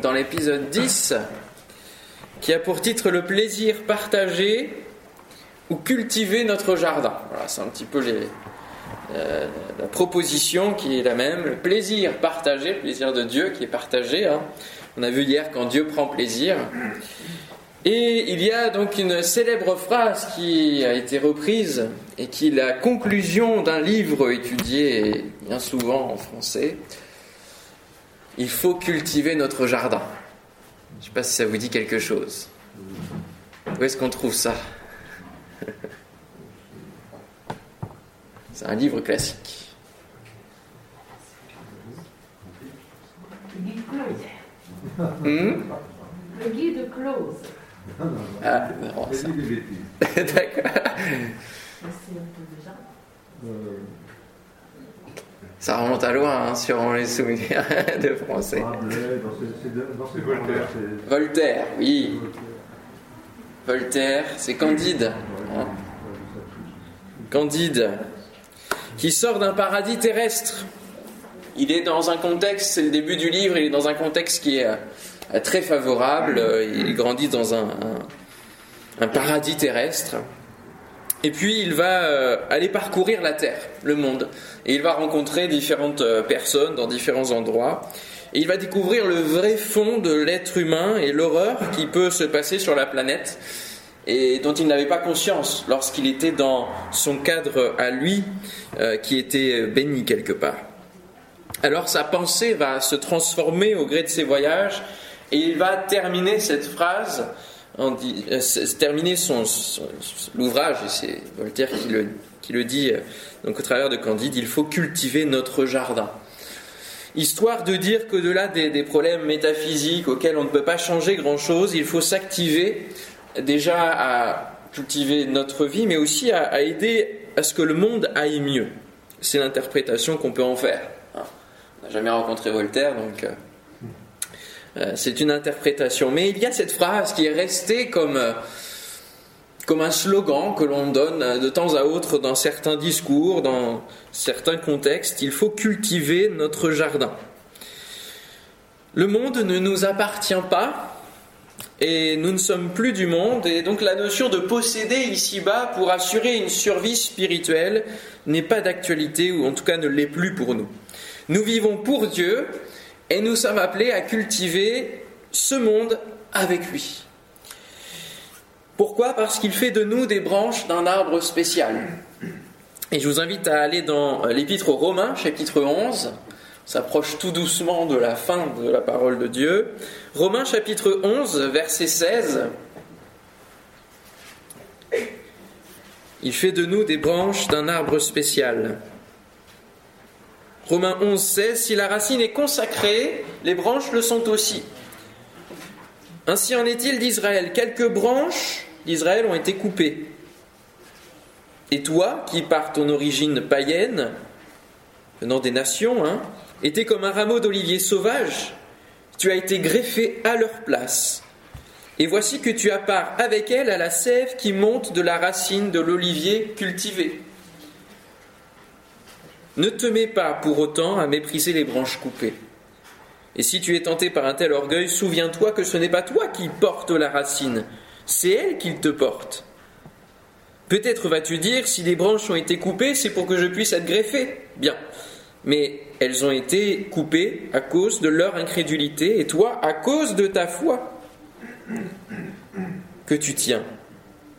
dans l'épisode 10, qui a pour titre Le plaisir partagé ou cultiver notre jardin. Voilà, c'est un petit peu euh, la proposition qui est la même. Le plaisir partagé, le plaisir de Dieu qui est partagé. Hein. On a vu hier quand Dieu prend plaisir. Et il y a donc une célèbre phrase qui a été reprise et qui est la conclusion d'un livre étudié bien souvent en français. Il faut cultiver notre jardin. Je ne sais pas si ça vous dit quelque chose. Où est-ce qu'on trouve ça? C'est un livre classique. Hmm? Le guide close. Ah, non, ça. D'accord. Ça remonte à loin, hein, sur les souvenirs de français. Voltaire, oui. Voltaire, c'est Candide. Hein. Candide, qui sort d'un paradis terrestre. Il est dans un contexte, c'est le début du livre, il est dans un contexte qui est euh, très favorable. Euh, il grandit dans un, un, paradis terrestre. Et puis il va euh, aller parcourir la terre, le monde. Et il va rencontrer différentes personnes dans différents endroits. Et il va découvrir le vrai fond de l'être humain et l'horreur qui peut se passer sur la planète et dont il n'avait pas conscience lorsqu'il était dans son cadre à lui, qui était béni quelque part. Alors sa pensée va se transformer au gré de ses voyages et il va terminer cette phrase, en euh, terminer son, l'ouvrage, et c'est Voltaire qui le, qui le dit euh, donc au travers de Candide, il faut cultiver notre jardin. Histoire de dire qu'au-delà des, problèmes métaphysiques auxquels on ne peut pas changer grand-chose, il faut s'activer déjà à cultiver notre vie, mais aussi à, aider à ce que le monde aille mieux. C'est l'interprétation qu'on peut en faire. Hein. On n'a jamais rencontré Voltaire, donc euh, c'est une interprétation. Mais il y a cette phrase qui est restée comme, euh, comme un slogan que l'on donne euh, de temps à autre dans certains discours, dans certains contextes. Il faut cultiver notre jardin. Le monde ne nous appartient pas et nous ne sommes plus du monde et donc la notion de posséder ici-bas pour assurer une survie spirituelle n'est pas d'actualité ou en tout cas ne l'est plus pour nous. Nous vivons pour Dieu et nous sommes appelés à cultiver ce monde avec lui. Pourquoi? Parce qu'il fait de nous des branches d'un arbre spécial. Et je vous invite à aller dans l'Épître aux Romains, chapitre 11. On s'approche tout doucement de la fin de la parole de Dieu. Romains chapitre 11, verset 16. Il fait de nous des branches d'un arbre spécial. Romains 11, 16, si la racine est consacrée, les branches le sont aussi. Ainsi en est-il d'Israël. Quelques branches d'Israël ont été coupées. Et toi, qui par ton origine païenne, venant des nations, hein, étais comme un rameau d'olivier sauvage, tu as été greffé à leur place. Et voici que tu as part avec elle à la sève qui monte de la racine de l'olivier cultivé. Ne te mets pas pour autant à mépriser les branches coupées. Et si tu es tenté par un tel orgueil, souviens-toi que ce n'est pas toi qui portes la racine, c'est elle qui te porte. Peut-être vas-tu dire, si les branches ont été coupées, c'est pour que je puisse être greffé. Bien. Mais elles ont été coupées à cause de leur incrédulité, et toi à cause de ta foi que tu tiens.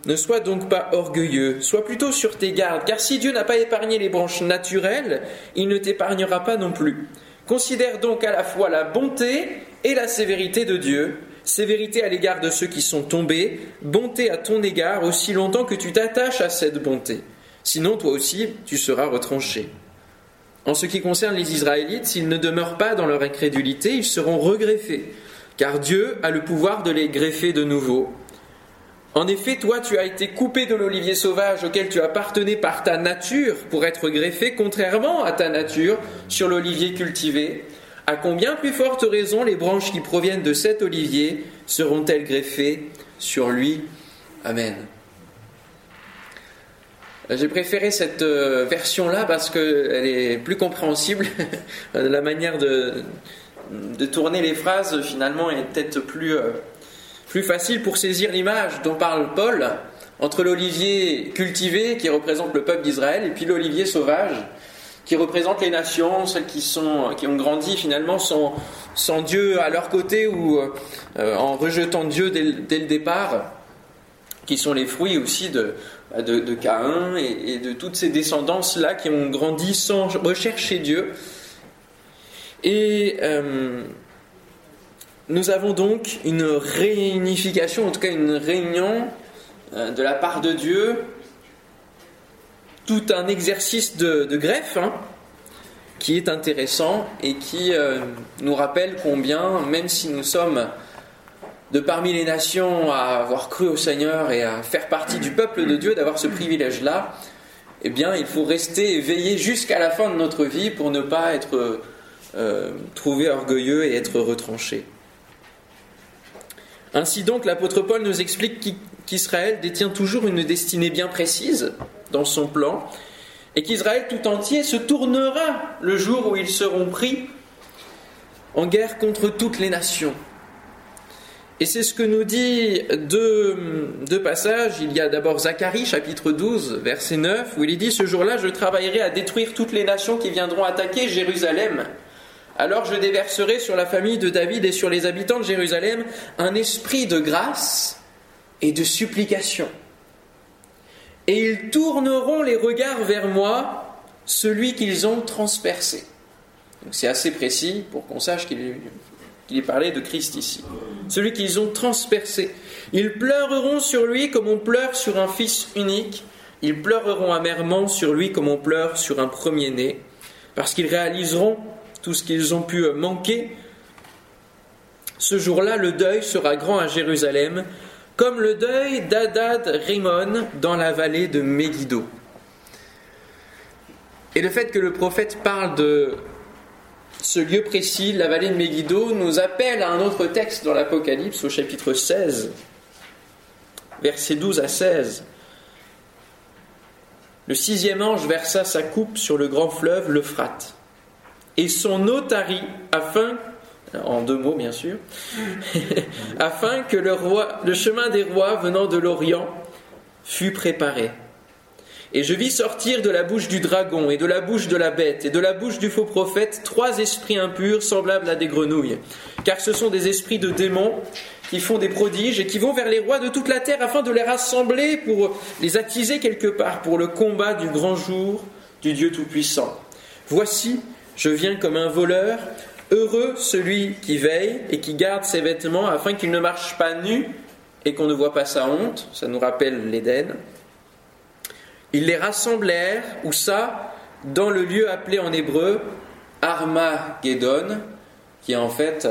Ne sois donc pas orgueilleux, sois plutôt sur tes gardes, car si Dieu n'a pas épargné les branches naturelles, il ne t'épargnera pas non plus. Considère donc à la fois la bonté et la sévérité de Dieu, sévérité à l'égard de ceux qui sont tombés, bonté à ton égard aussi longtemps que tu t'attaches à cette bonté. Sinon, toi aussi, tu seras retranché. En ce qui concerne les Israélites, s'ils ne demeurent pas dans leur incrédulité, ils seront regreffés, car Dieu a le pouvoir de les greffer de nouveau en effet, toi, tu as été coupé de l'olivier sauvage auquel tu appartenais par ta nature pour être greffé, contrairement à ta nature, sur l'olivier cultivé. À combien plus forte raison les branches qui proviennent de cet olivier seront-elles greffées sur lui? Amen. J'ai préféré cette euh, version-là parce qu'elle est plus compréhensible, la manière de, de tourner les phrases finalement est peut-être plus, euh, plus facile pour saisir l'image dont parle Paul entre l'olivier cultivé qui représente le peuple d'Israël et puis l'olivier sauvage qui représente les nations, celles qui, sont, qui ont grandi finalement sans, Dieu à leur côté ou euh, en rejetant Dieu dès, le départ, qui sont les fruits aussi de, de, Caïn et, et, de toutes ces descendances-là qui ont grandi sans rechercher Dieu. Et euh, nous avons donc une réunification, en tout cas une réunion euh, de la part de Dieu tout un exercice de, greffe hein, qui est intéressant et qui euh, nous rappelle combien, même si nous sommes de parmi les nations à avoir cru au Seigneur et à faire partie du peuple de Dieu, d'avoir ce privilège-là, eh bien, il faut rester éveillé jusqu'à la fin de notre vie pour ne pas être euh, trouvé orgueilleux et être retranché. Ainsi donc, l'apôtre Paul nous explique qu'Israël détient toujours une destinée bien précise dans son plan, et qu'Israël tout entier se tournera le jour où ils seront pris en guerre contre toutes les nations. Et c'est ce que nous dit deux, passages. Il y a d'abord Zacharie, chapitre 12, verset 9, où il dit Ce jour-là, je travaillerai à détruire toutes les nations qui viendront attaquer Jérusalem. Alors je déverserai sur la famille de David et sur les habitants de Jérusalem un esprit de grâce et de supplication et ils tourneront les regards vers moi, celui qu'ils ont transpercé. c'est assez précis pour qu'on sache qu'il est, parlé de Christ ici. Celui qu'ils ont transpercé. Ils pleureront sur lui comme on pleure sur un fils unique. Ils pleureront amèrement sur lui comme on pleure sur un premier-né, parce qu'ils réaliseront tout ce qu'ils ont pu manquer. Ce jour-là, le deuil sera grand à Jérusalem, comme le deuil d'Adad Rimon dans la vallée de Megiddo. Et le fait que le prophète parle de ce lieu précis, la vallée de Megiddo, nous appelle à un autre texte dans l'Apocalypse, au chapitre 16, versets 12 à 16. Le sixième ange versa sa coupe sur le grand fleuve, l'Euphrate, et son eau tarit afin en deux mots bien sûr, afin que le, roi, le chemin des rois venant de l'Orient fût préparé. Et je vis sortir de la bouche du dragon et de la bouche de la bête et de la bouche du faux prophète trois esprits impurs semblables à des grenouilles, car ce sont des esprits de démons qui font des prodiges et qui vont vers les rois de toute la terre afin de les rassembler pour les attiser quelque part pour le combat du grand jour du Dieu Tout-Puissant. Voici, je viens comme un voleur, Heureux celui qui veille et qui garde ses vêtements afin qu'il ne marche pas nu et qu'on ne voit pas sa honte. Ça nous rappelle l'Éden. Ils les rassemblèrent, ou ça, dans le lieu appelé en hébreu Armageddon, qui en fait,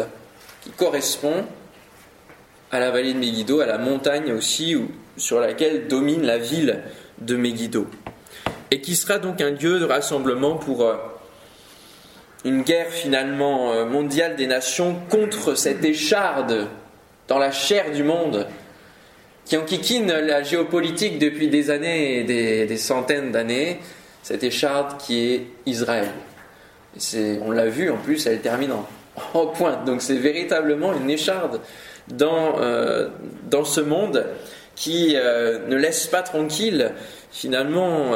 qui correspond à la vallée de Megiddo, à la montagne aussi sur laquelle domine la ville de Megiddo, et qui sera donc un lieu de rassemblement pour euh, une guerre finalement euh, mondiale des nations contre cette écharde dans la chair du monde qui enquiquine la géopolitique depuis des années et des, centaines d'années, cette écharde qui est Israël. on l'a vu en plus, elle termine en, pointe. Donc c'est véritablement une écharde dans, euh, dans ce monde qui euh, ne laisse pas tranquille finalement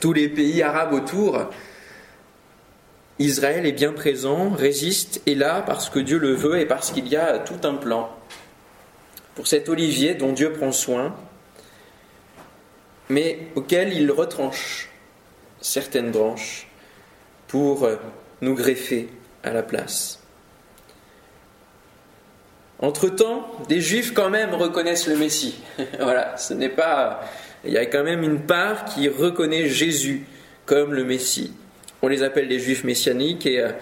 tous les pays arabes autour Israël est bien présent, résiste, est là parce que Dieu le veut et parce qu'il y a tout un plan pour cet olivier dont Dieu prend soin, mais auquel il retranche certaines branches pour nous greffer à la place. Entre-temps, des juifs quand même reconnaissent le Messie. voilà, ce n'est pas. Il y a quand même une part qui reconnaît Jésus comme le Messie. On les appelle les juifs messianiques et euh,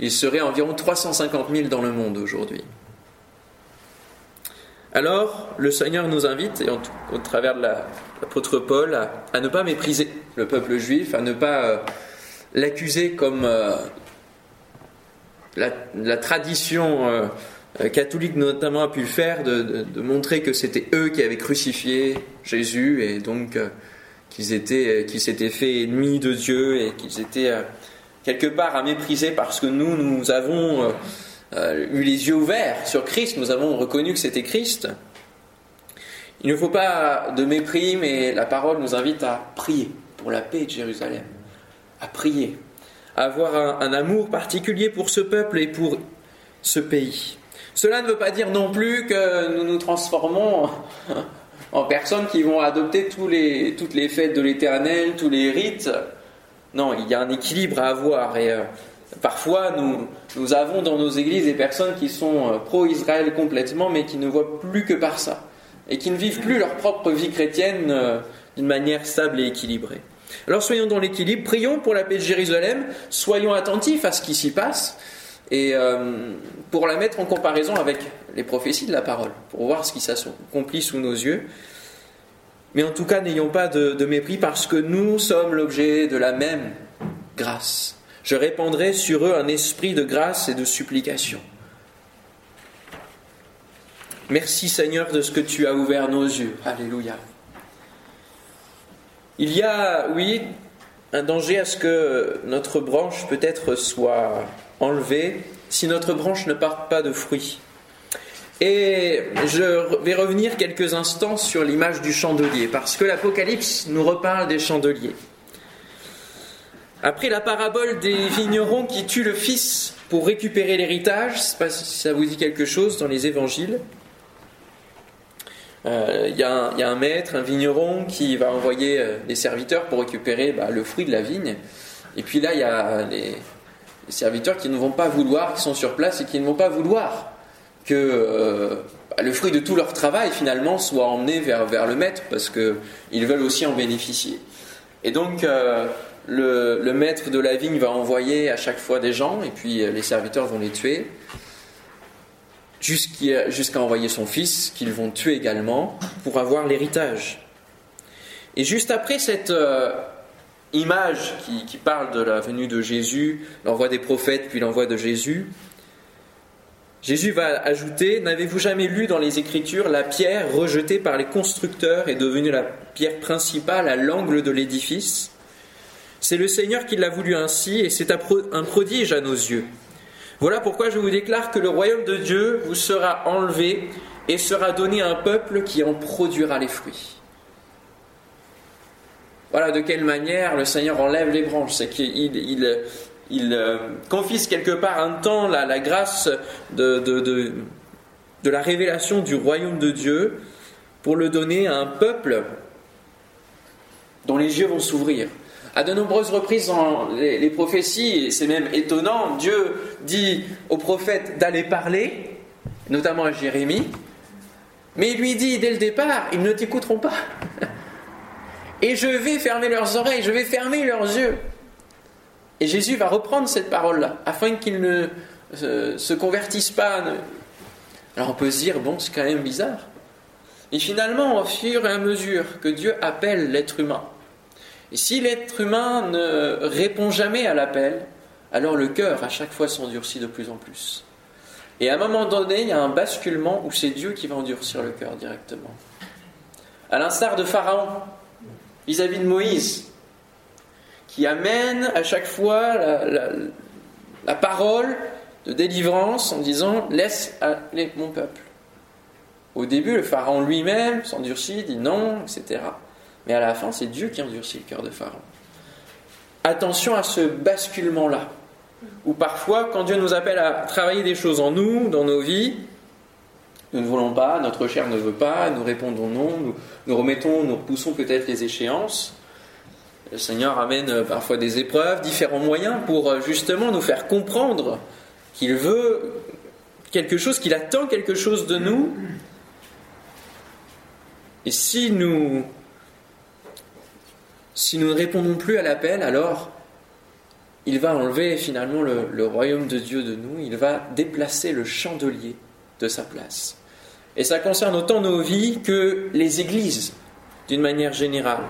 ils seraient environ 350 000 dans le monde aujourd'hui. Alors, le Seigneur nous invite, et au travers de l'apôtre Paul, à, ne pas mépriser le peuple juif, à ne pas euh, l'accuser comme euh, la, tradition catholique notamment a pu le faire, de, de montrer que c'était eux qui avaient crucifié Jésus et donc qu'ils étaient, qu'ils s'étaient fait ennemis de Dieu et qu'ils étaient euh, quelque part à mépriser parce que nous, nous avons euh, euh, eu les yeux ouverts sur Christ, nous avons reconnu que c'était Christ. Il ne faut pas de mépris, mais la parole nous invite à prier pour la paix de Jérusalem, à prier, à avoir un, amour particulier pour ce peuple et pour ce pays. Cela ne veut pas dire non plus que nous nous transformons en personnes qui vont adopter toutes les fêtes de l'Éternel, tous les rites. Non, il y a un équilibre à avoir et euh, parfois nous, nous avons dans nos églises des personnes qui sont euh, pro-Israël complètement mais qui ne voient plus que par ça et qui ne vivent plus leur propre vie chrétienne euh, d'une manière stable et équilibrée. Alors soyons dans l'équilibre, prions pour la paix de Jérusalem, soyons attentifs à ce qui s'y passe et pour la mettre en comparaison avec les prophéties de la parole, pour voir ce qui s'accomplit sous nos yeux. Mais en tout cas, n'ayons pas de, mépris parce que nous sommes l'objet de la même grâce. Je répandrai sur eux un esprit de grâce et de supplication. Merci Seigneur de ce que tu as ouvert nos yeux. Alléluia. Il y a, oui, un danger à ce que notre branche peut-être soit enlevée si notre branche ne porte pas de fruits. Et je vais revenir quelques instants sur l'image du chandelier, parce que l'Apocalypse nous reparle des chandeliers. Après la parabole des vignerons qui tuent le fils pour récupérer l'héritage, je ne sais pas si ça vous dit quelque chose dans les évangiles, euh, il y, a un maître, un vigneron qui va envoyer euh, des serviteurs pour récupérer bah, le fruit de la vigne. Et puis là, il y a les serviteurs qui ne vont pas vouloir, qui sont sur place et qui ne vont pas vouloir que euh, le fruit de tout leur travail finalement soit emmené vers, vers le maître parce qu'ils veulent aussi en bénéficier. Et donc euh, le, le, maître de la vigne va envoyer à chaque fois des gens et puis euh, les serviteurs vont les tuer jusqu'à envoyer son fils qu'ils vont tuer également pour avoir l'héritage. Et juste après cette image qui, qui, parle de la venue de Jésus, l'envoi des prophètes puis l'envoi de Jésus, Jésus va ajouter, n'avez-vous jamais lu dans les Écritures la pierre rejetée par les constructeurs est devenue la pierre principale à l'angle de l'édifice? C'est le Seigneur qui l'a voulu ainsi et c'est un prodige à nos yeux. Voilà pourquoi je vous déclare que le royaume de Dieu vous sera enlevé et sera donné à un peuple qui en produira les fruits. Voilà de quelle manière le Seigneur enlève les branches. C'est qu'il il, il euh, confisque quelque part un temps la, grâce de, la révélation du royaume de Dieu pour le donner à un peuple dont les yeux vont s'ouvrir. À de nombreuses reprises dans les, les prophéties, et c'est même étonnant, Dieu dit aux prophètes d'aller parler, notamment à Jérémie, mais il lui dit dès le départ, ils ne t'écouteront pas. Et je vais fermer leurs oreilles, je vais fermer leurs yeux. Et Jésus va reprendre cette parole-là, afin qu'ils ne euh, se convertissent pas. Alors on peut se dire, bon, c'est quand même bizarre. Et finalement, au fur et à mesure que Dieu appelle l'être humain, et si l'être humain ne répond jamais à l'appel, alors le cœur à chaque fois s'endurcit de plus en plus. Et à un moment donné, il y a un basculement où c'est Dieu qui va endurcir le cœur directement. À l'instar de Pharaon, vis à -vis de Moïse, qui amène à chaque fois la, parole de délivrance en disant laisse aller mon peuple. Au début, le pharaon lui-même s'endurcit, dit non, etc. Mais à la fin, c'est Dieu qui endurcit le cœur de pharaon. Attention à ce basculement-là, où parfois, quand Dieu nous appelle à travailler des choses en nous, dans nos vies, nous ne voulons pas, notre chair ne veut pas, nous répondons non, nous, nous remettons, nous repoussons peut-être les échéances, le Seigneur amène euh, parfois des épreuves, différents moyens pour euh, justement nous faire comprendre qu'il veut quelque chose, qu'il attend quelque chose de nous. Et si nous, ne répondons plus à l'appel, alors il va enlever finalement le, le, royaume de Dieu de nous, il va déplacer le chandelier de sa place. Et ça concerne autant nos vies que les églises, d'une manière générale.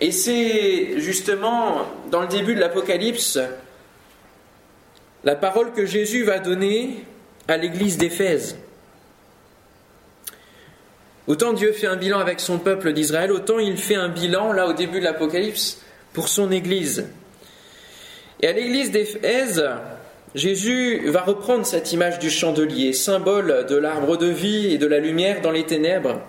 Et c'est justement dans le début de l'Apocalypse la parole que Jésus va donner à l'église d'Éphèse. Autant Dieu fait un bilan avec son peuple d'Israël, autant il fait un bilan, là au début de l'Apocalypse, pour son église. Et à l'église d'Éphèse, Jésus va reprendre cette image du chandelier, symbole de l'arbre de vie et de la lumière dans les ténèbres.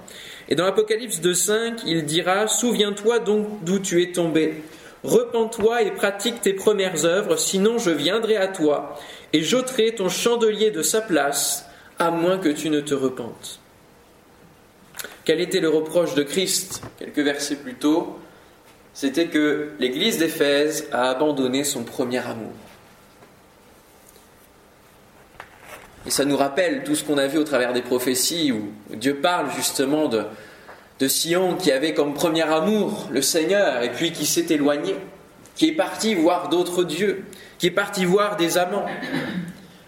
Et dans l'Apocalypse 2.5, il dira, Souviens-toi donc d'où tu es tombé. Repends-toi et pratique tes premières œuvres, sinon je viendrai à toi et j'ôterai ton chandelier de sa place, à moins que tu ne te repentes. Quel était le reproche de Christ? Quelques versets plus tôt C'était que l'Église d'Éphèse a abandonné son premier amour. Et ça nous rappelle tout ce qu'on a vu au travers des prophéties où Dieu parle justement de, Sion qui avait comme premier amour le Seigneur et puis qui s'est éloigné, qui est parti voir d'autres dieux, qui est parti voir des amants.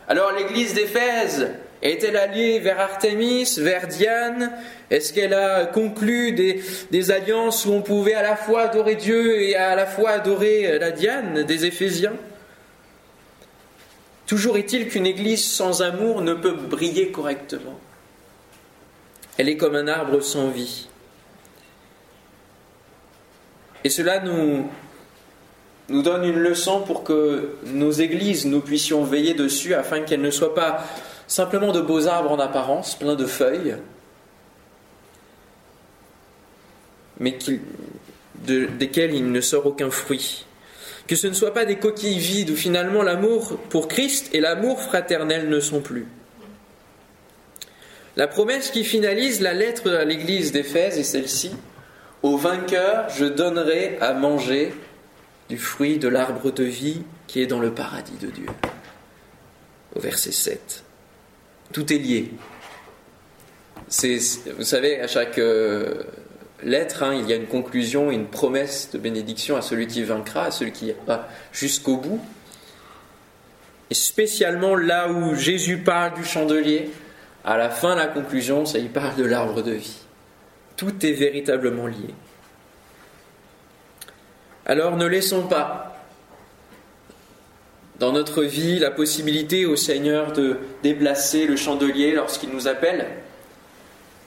Alors l'église d'Éphèse est-elle allée vers Artémis, vers Diane? Est-ce qu'elle a conclu des, des, alliances où on pouvait à la fois adorer Dieu et à la fois adorer la Diane des Éphésiens? Toujours est-il qu'une église sans amour ne peut briller correctement. Elle est comme un arbre sans vie. Et cela nous, nous donne une leçon pour que nos églises, nous puissions veiller dessus afin qu'elles ne soient pas simplement de beaux arbres en apparence, pleins de feuilles, mais desquels il ne sort aucun fruit que ce ne soient pas des coquilles vides où finalement l'amour pour Christ et l'amour fraternel ne sont plus. La promesse qui finalise la lettre à l'église d'Éphèse est celle-ci Au vainqueur, je donnerai à manger du fruit de l'arbre de vie qui est dans le paradis de Dieu. Au verset 7. Tout est lié. vous savez, à chaque euh, lettre, hein, il y a une conclusion, une promesse de bénédiction à celui qui vaincra, à celui qui va jusqu'au bout. Et spécialement là où Jésus parle du chandelier, à la fin, la conclusion, ça il parle de l'arbre de vie. Tout est véritablement lié. Alors ne laissons pas dans notre vie la possibilité au Seigneur de déplacer le chandelier lorsqu'il nous appelle.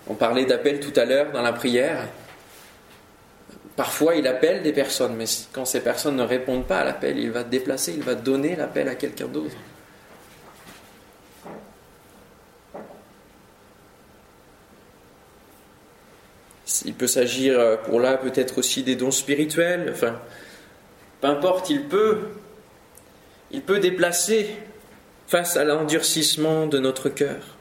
On parlait d'appel tout à l'heure dans la prière. Parfois, il appelle des personnes, mais quand ces personnes ne répondent pas à l'appel, il va déplacer, il va donner l'appel à quelqu'un d'autre. Il peut s'agir euh, pour là peut-être aussi des dons spirituels, enfin, peu importe, il peut, il peut déplacer face à l'endurcissement de notre cœur.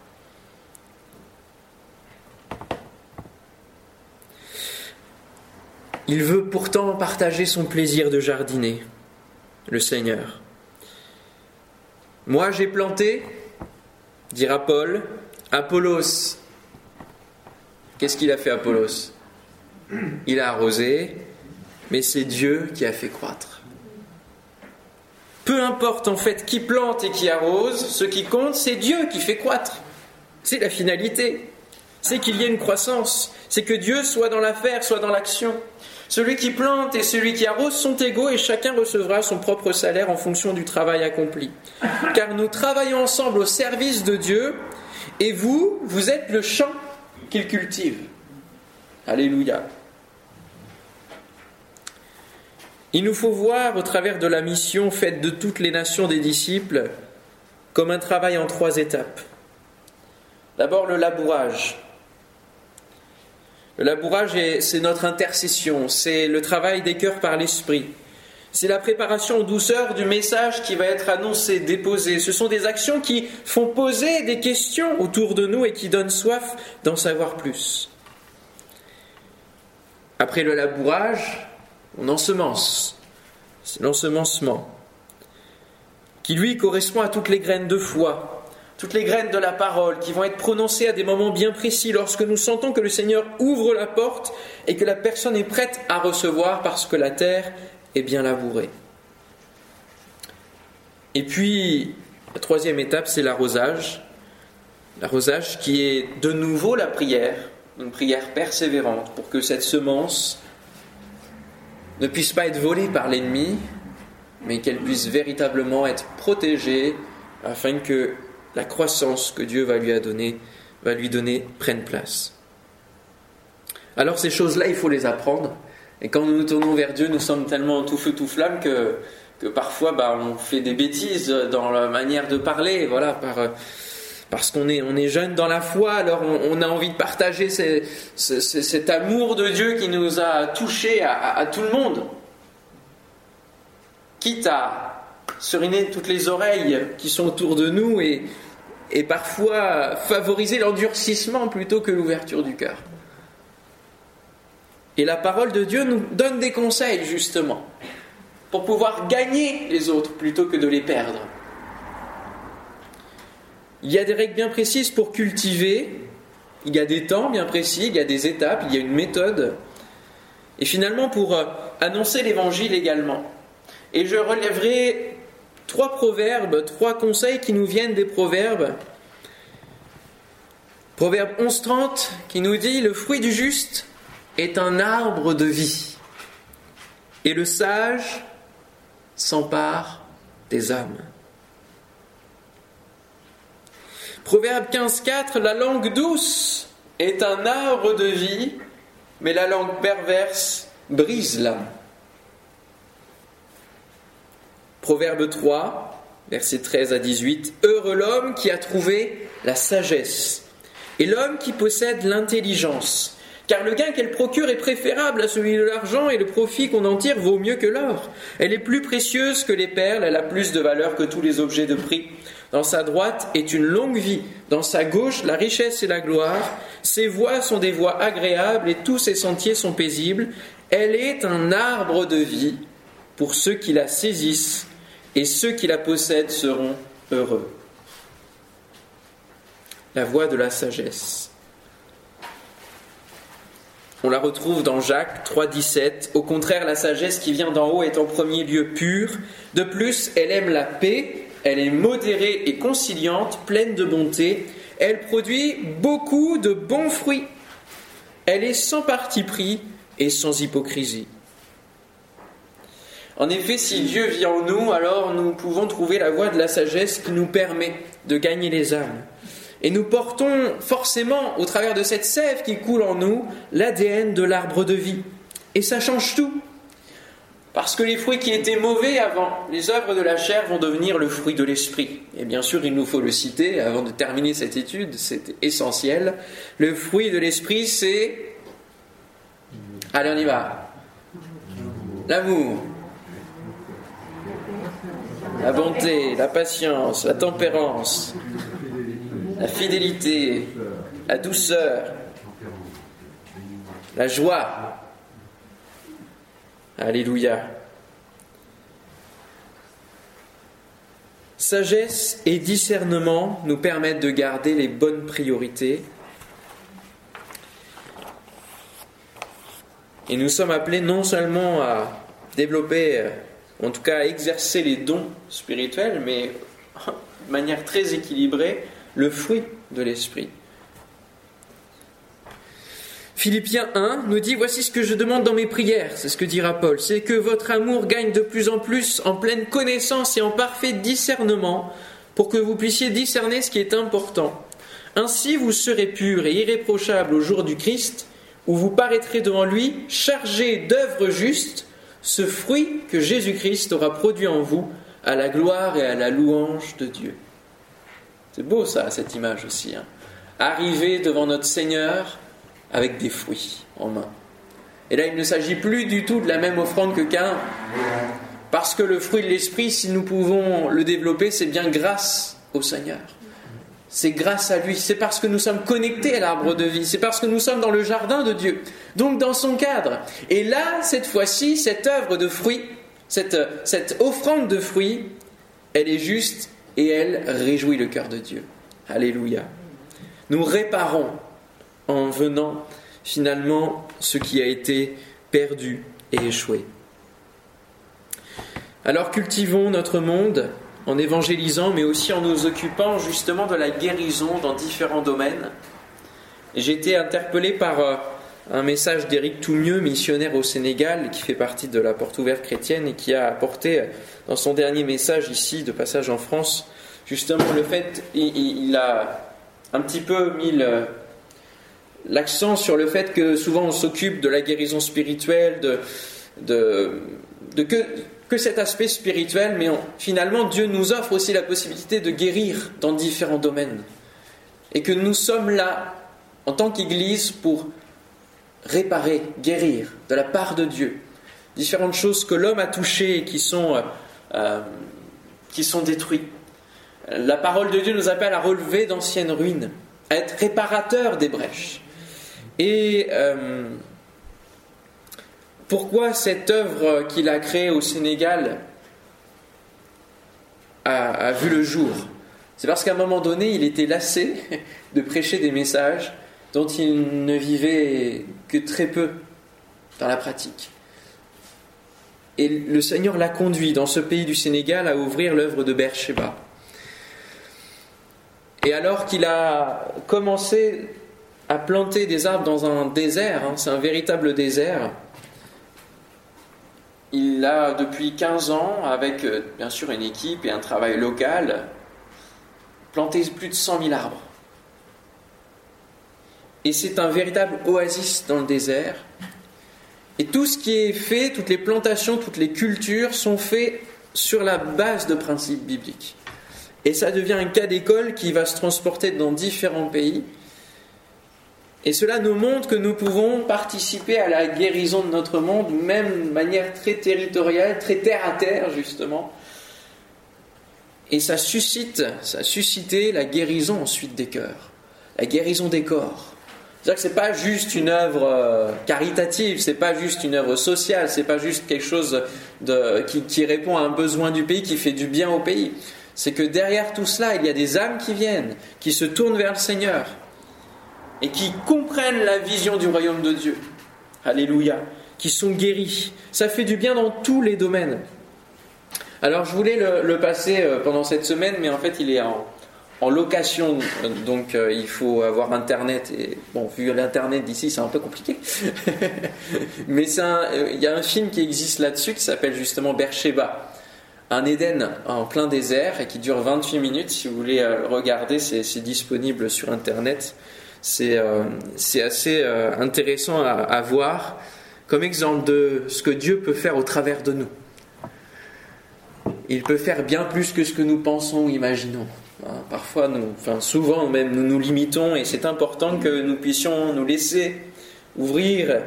Il veut pourtant partager son plaisir de jardiner, le Seigneur. Moi j'ai planté, dira Paul, Apollos. Qu'est-ce qu'il a fait Apollos? Il a arrosé, mais c'est Dieu qui a fait croître. Peu importe en fait qui plante et qui arrose, ce qui compte, c'est Dieu qui fait croître. C'est la finalité. C'est qu'il y ait une croissance. C'est que Dieu soit dans l'affaire, soit dans l'action. Celui qui plante et celui qui arrose sont égaux et chacun recevra son propre salaire en fonction du travail accompli. Car nous travaillons ensemble au service de Dieu et vous, vous êtes le champ qu'il cultive. Alléluia. Il nous faut voir au travers de la mission faite de toutes les nations des disciples comme un travail en trois étapes. D'abord le labourage, le labourage, c'est notre intercession, c'est le travail des cœurs par l'esprit. C'est la préparation en douceur du message qui va être annoncé, déposé. Ce sont des actions qui font poser des questions autour de nous et qui donnent soif d'en savoir plus. Après le labourage, on ensemence. C'est l'ensemencement, qui lui correspond à toutes les graines de foi, toutes les graines de la parole qui vont être prononcées à des moments bien précis lorsque nous sentons que le Seigneur ouvre la porte et que la personne est prête à recevoir parce que la terre est bien labourée. Et puis, la troisième étape, c'est l'arrosage. L'arrosage qui est de nouveau la prière, une prière persévérante pour que cette semence ne puisse pas être volée par l'ennemi, mais qu'elle puisse véritablement être protégée afin que la croissance que Dieu va lui, a va lui donner prenne place. Alors ces choses-là, il faut les apprendre. Et quand nous nous tournons vers Dieu, nous sommes tellement tout feu, tout flamme que que parfois bah, on fait des bêtises dans la manière de parler, voilà, par, parce qu'on est, on est jeune dans la foi, alors on, a envie de partager cet amour de Dieu qui nous a touchés à, tout le monde. Quitte à seriner toutes les oreilles qui sont autour de nous et, et parfois favoriser l'endurcissement plutôt que l'ouverture du cœur. Et la parole de Dieu nous donne des conseils justement pour pouvoir gagner les autres plutôt que de les perdre. Il y a des règles bien précises pour cultiver, il y a des temps bien précis, il y a des étapes, il y a une méthode. Et finalement pour euh, annoncer l'évangile également. Et je relèverai trois proverbes, trois conseils qui nous viennent des proverbes. Proverbe 11.30 qui nous dit Le fruit du juste est un arbre de vie, et le sage s'empare des âmes. Proverbe 15.4, la langue douce est un arbre de vie, mais la langue perverse brise l'âme. Proverbe 3, versets 13 à 18, Heureux l'homme qui a trouvé la sagesse, et l'homme qui possède l'intelligence, car le gain qu'elle procure est préférable à celui de l'argent, et le profit qu'on en tire vaut mieux que l'or. Elle est plus précieuse que les perles, elle a plus de valeur que tous les objets de prix. Dans sa droite est une longue vie, dans sa gauche la richesse et la gloire. Ses voies sont des voies agréables et tous ses sentiers sont paisibles. Elle est un arbre de vie pour ceux qui la saisissent et ceux qui la possèdent seront heureux. La voie de la sagesse. On la retrouve dans Jacques 3,17. Au contraire, la sagesse qui vient d'en haut est en premier lieu pure. De plus, elle aime la paix elle est modérée et conciliante, pleine de bonté. Elle produit beaucoup de bons fruits. Elle est sans parti pris et sans hypocrisie. En effet, si Dieu vit en nous, alors nous pouvons trouver la voie de la sagesse qui nous permet de gagner les âmes. Et nous portons forcément, au travers de cette sève qui coule en nous, l'ADN de l'arbre de vie. Et ça change tout. Parce que les fruits qui étaient mauvais avant, les œuvres de la chair vont devenir le fruit de l'esprit. Et bien sûr, il nous faut le citer avant de terminer cette étude, c'est essentiel. Le fruit de l'esprit, c'est... Allez, on y va. L'amour, la bonté, la patience, la tempérance, la fidélité, la douceur, la joie, Alléluia. Sagesse et discernement nous permettent de garder les bonnes priorités. Et nous sommes appelés non seulement à développer, en tout cas exercer les dons spirituels, mais de manière très équilibrée, le fruit de l'esprit. Philippiens 1 nous dit Voici ce que je demande dans mes prières, c'est ce que dira Paul, c'est que votre amour gagne de plus en plus en pleine connaissance et en parfait discernement, pour que vous puissiez discerner ce qui est important. Ainsi vous serez purs et irréprochables au jour du Christ, où vous paraîtrez devant lui chargé d'œuvres justes, ce fruit que Jésus-Christ aura produit en vous, à la gloire et à la louange de Dieu. C'est beau ça, cette image aussi. Hein. Arriver devant notre Seigneur, avec des fruits en main. Et là, il ne s'agit plus du tout de la même offrande que Cain, parce que le fruit de l'esprit, si nous pouvons le développer, c'est bien grâce au Seigneur. C'est grâce à lui, c'est parce que nous sommes connectés à l'arbre de vie, c'est parce que nous sommes dans le jardin de Dieu, donc dans son cadre. Et là, cette fois-ci, cette œuvre de fruits, cette, offrande de fruits, elle est juste et elle réjouit le cœur de Dieu. Alléluia. Nous réparons en venant finalement ce qui a été perdu et échoué. Alors cultivons notre monde en évangélisant, mais aussi en nous occupant justement de la guérison dans différents domaines. J'ai été interpellé par euh, un message d'Éric Toumieux, missionnaire au Sénégal, qui fait partie de la porte ouverte chrétienne et qui a apporté dans son dernier message ici, de passage en France, justement le fait, il, a un petit peu mis l'accent sur le fait que souvent on s'occupe de la guérison spirituelle, de, de que, que cet aspect spirituel, mais finalement Dieu nous offre aussi la possibilité de guérir dans différents domaines. Et que nous sommes là, en tant qu'Église, pour réparer, guérir de la part de Dieu. Différentes choses que l'homme a touchées et qui sont, euh, euh, qui sont détruites. La parole de Dieu nous appelle à relever d'anciennes ruines, à être réparateur des brèches. Et euh, pourquoi cette œuvre qu'il a créée au Sénégal a, vu le jour? C'est parce qu'à un moment donné, il était lassé de prêcher des messages dont il ne vivait que très peu dans la pratique. Et le Seigneur l'a conduit dans ce pays du Sénégal à ouvrir l'œuvre de Beersheba. Et alors qu'il a commencé à planter des arbres dans un désert, hein, c'est un véritable désert, il a depuis 15 ans, avec euh, bien sûr une équipe et un travail local, planté plus de 100 000 arbres. Et c'est un véritable oasis dans le désert. Et tout ce qui est fait, toutes les plantations, toutes les cultures sont faites sur la base de principes bibliques. Et ça devient un cas d'école qui va se transporter dans différents pays et cela nous montre que nous pouvons participer à la guérison de notre monde, même de manière très territoriale, très terre à terre, justement. Et ça suscite, ça a la guérison ensuite des cœurs, la guérison des corps. C'est-à-dire que c'est pas juste une œuvre euh, caritative, c'est pas juste une œuvre sociale, c'est pas juste quelque chose qui répond à un besoin du pays, qui fait du bien au pays. C'est que derrière tout cela, il y a des âmes qui viennent, qui se tournent vers le Seigneur, et qui comprennent la vision du royaume de Dieu. Alléluia. Qui sont guéris. Ça fait du bien dans tous les domaines. Alors je voulais le, passer euh, pendant cette semaine, mais en fait il est en, location, donc euh, il faut avoir Internet. Et bon, vu l'Internet d'ici, c'est un peu compliqué. mais euh, il y a un film qui existe là-dessus qui s'appelle justement Bercheba. Un Éden en plein désert et qui dure 28 minutes. Si vous voulez regarder, c'est disponible sur Internet. Euh, c'est assez euh, intéressant à, voir comme exemple de ce que Dieu peut faire au travers de nous. Il peut faire bien plus que ce que nous pensons ou imaginons. Hein, parfois, nous, enfin souvent même, nous nous limitons et c'est important que nous puissions nous laisser ouvrir,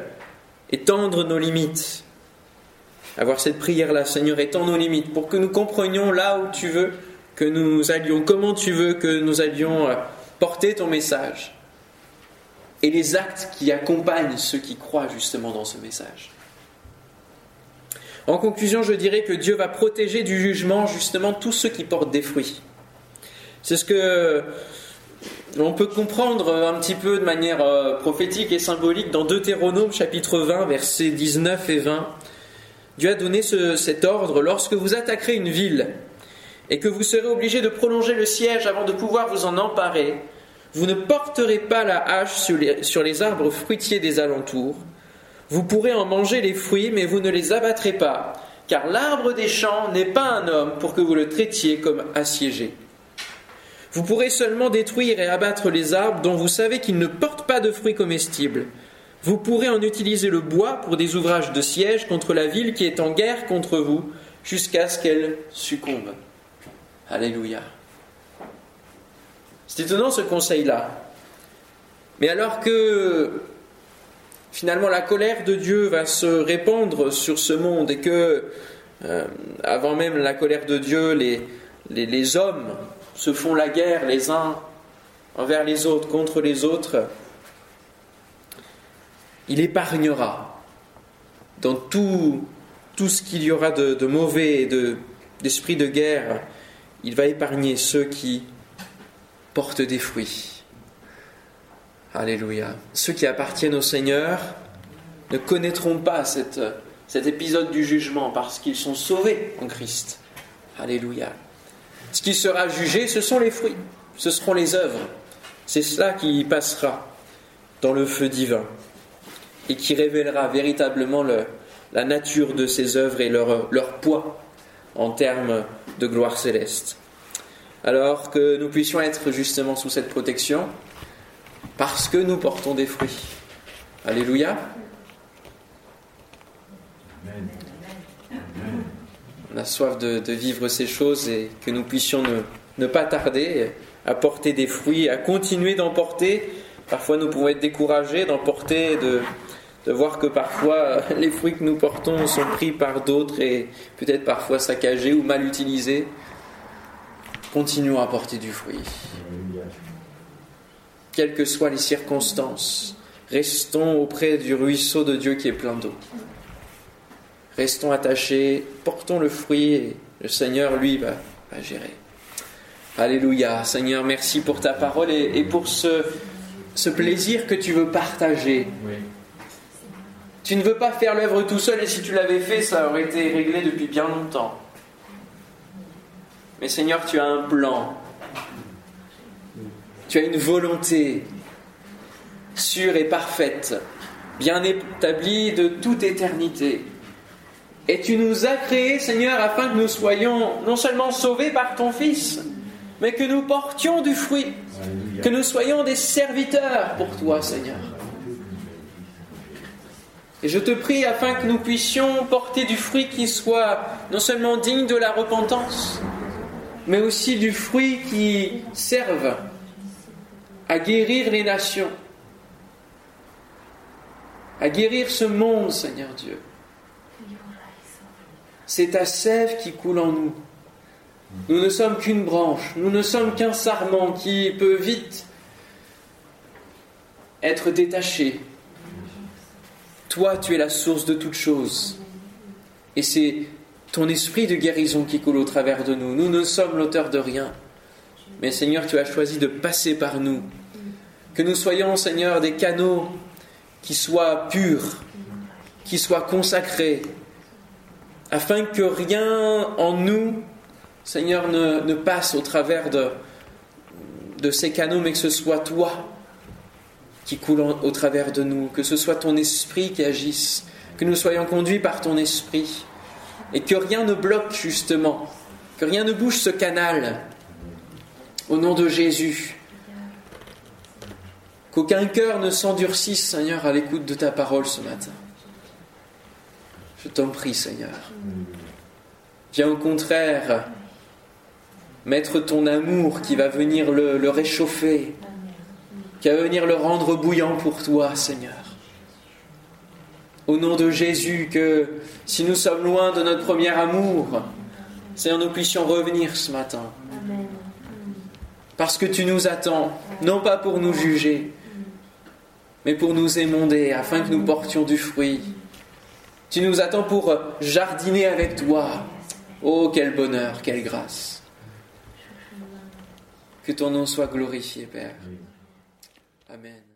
étendre nos limites. Avoir cette prière-là, Seigneur, étends nos limites pour que nous comprenions là où tu veux que nous allions, comment tu veux que nous allions euh, porter ton message et les actes qui accompagnent ceux qui croient justement dans ce message. En conclusion, je dirais que Dieu va protéger du jugement justement tous ceux qui portent des fruits. C'est ce que l'on peut comprendre un petit peu de manière euh, prophétique et symbolique dans Deutéronome chapitre 20, versets 19 et 20. Dieu a donné cet ordre lorsque vous attaquerez une ville et que vous serez obligé de prolonger le siège avant de pouvoir vous en emparer, vous ne porterez pas la hache sur les, arbres fruitiers des alentours. Vous pourrez en manger les fruits, mais vous ne les abattrez pas, car l'arbre des champs n'est pas un homme pour que vous le traitiez comme assiégé. Vous pourrez seulement détruire et abattre les arbres dont vous savez qu'ils ne portent pas de fruits comestibles. Vous pourrez en utiliser le bois pour des ouvrages de siège contre la ville qui est en guerre contre vous, jusqu'à ce qu'elle succombe. Alléluia. C'est étonnant ce conseil-là. Mais alors que finalement la colère de Dieu va se répandre sur ce monde et que, euh, avant même la colère de Dieu, les, les, hommes se font la guerre les uns envers les autres, contre les autres, il épargnera dans tout, ce qu'il y aura de, de mauvais et d'esprit de guerre, il va épargner ceux qui porte des fruits. Alléluia. Ceux qui appartiennent au Seigneur ne connaîtront pas cet épisode du jugement parce qu'ils sont sauvés en Christ. Alléluia. Ce qui sera jugé, ce sont les fruits, ce seront les œuvres. C'est cela qui passera dans le feu divin et qui révélera véritablement la nature de ces œuvres et leur, poids en termes de gloire céleste alors que nous puissions être justement sous cette protection parce que nous portons des fruits. Alléluia. A soif de, vivre ces choses et que nous puissions ne, pas tarder à porter des fruits, à continuer d'en porter. Parfois nous pouvons être découragés d'en porter, de voir que parfois les fruits que nous portons sont pris par d'autres et peut-être parfois saccagés ou mal utilisés. Continuons à porter du fruit. Quelles que soient les circonstances, restons auprès du ruisseau de Dieu qui est plein d'eau. Restons attachés, portons le fruit et le Seigneur, lui, va, gérer. Alléluia. Seigneur, merci pour ta parole et, pour ce, ce, plaisir que tu veux partager. Tu ne veux pas faire l'œuvre tout seul et si tu l'avais fait, ça aurait été réglé depuis bien longtemps. Mais Seigneur, tu as un plan. Tu as une volonté sûre et parfaite, bien établie de toute éternité. Et tu nous as créés, Seigneur, afin que nous soyons non seulement sauvés par ton Fils, mais que nous portions du fruit, que nous soyons des serviteurs pour toi, Seigneur. Et je te prie afin que nous puissions porter du fruit qui soit non seulement digne de la repentance, mais aussi du fruit qui serve à guérir les nations, à guérir ce monde, Seigneur Dieu. C'est ta sève qui coule en nous. Nous ne sommes qu'une branche, nous ne sommes qu'un sarment qui peut vite être détaché. Toi, tu es la source de toutes choses. Et c'est ton esprit de guérison qui coule au travers de nous. Nous ne sommes l'auteur de rien. Mais Seigneur, tu as choisi de passer par nous. Que nous soyons, Seigneur, des canaux qui soient purs, qui soient consacrés, afin que rien en nous, Seigneur, ne, passe au travers de, ces canaux, mais que ce soit toi qui coule au travers de nous, que ce soit ton esprit qui agisse, que nous soyons conduits par ton esprit, et que rien ne bloque justement, que rien ne bouge ce canal, au nom de Jésus. Qu'aucun cœur ne s'endurcisse, Seigneur, à l'écoute de ta parole ce matin. Je t'en prie, Seigneur. Viens au contraire mettre ton amour qui va venir le, réchauffer, qui va venir le rendre bouillant pour toi, Seigneur. Au nom de Jésus, que si nous sommes loin de notre premier amour, Seigneur, nous puissions revenir ce matin. Parce que tu nous attends, non pas pour nous juger, mais pour nous émonder, afin que nous portions du fruit. Tu nous attends pour jardiner avec toi. Oh, quel bonheur, quelle grâce. Que ton nom soit glorifié, Père. Amen.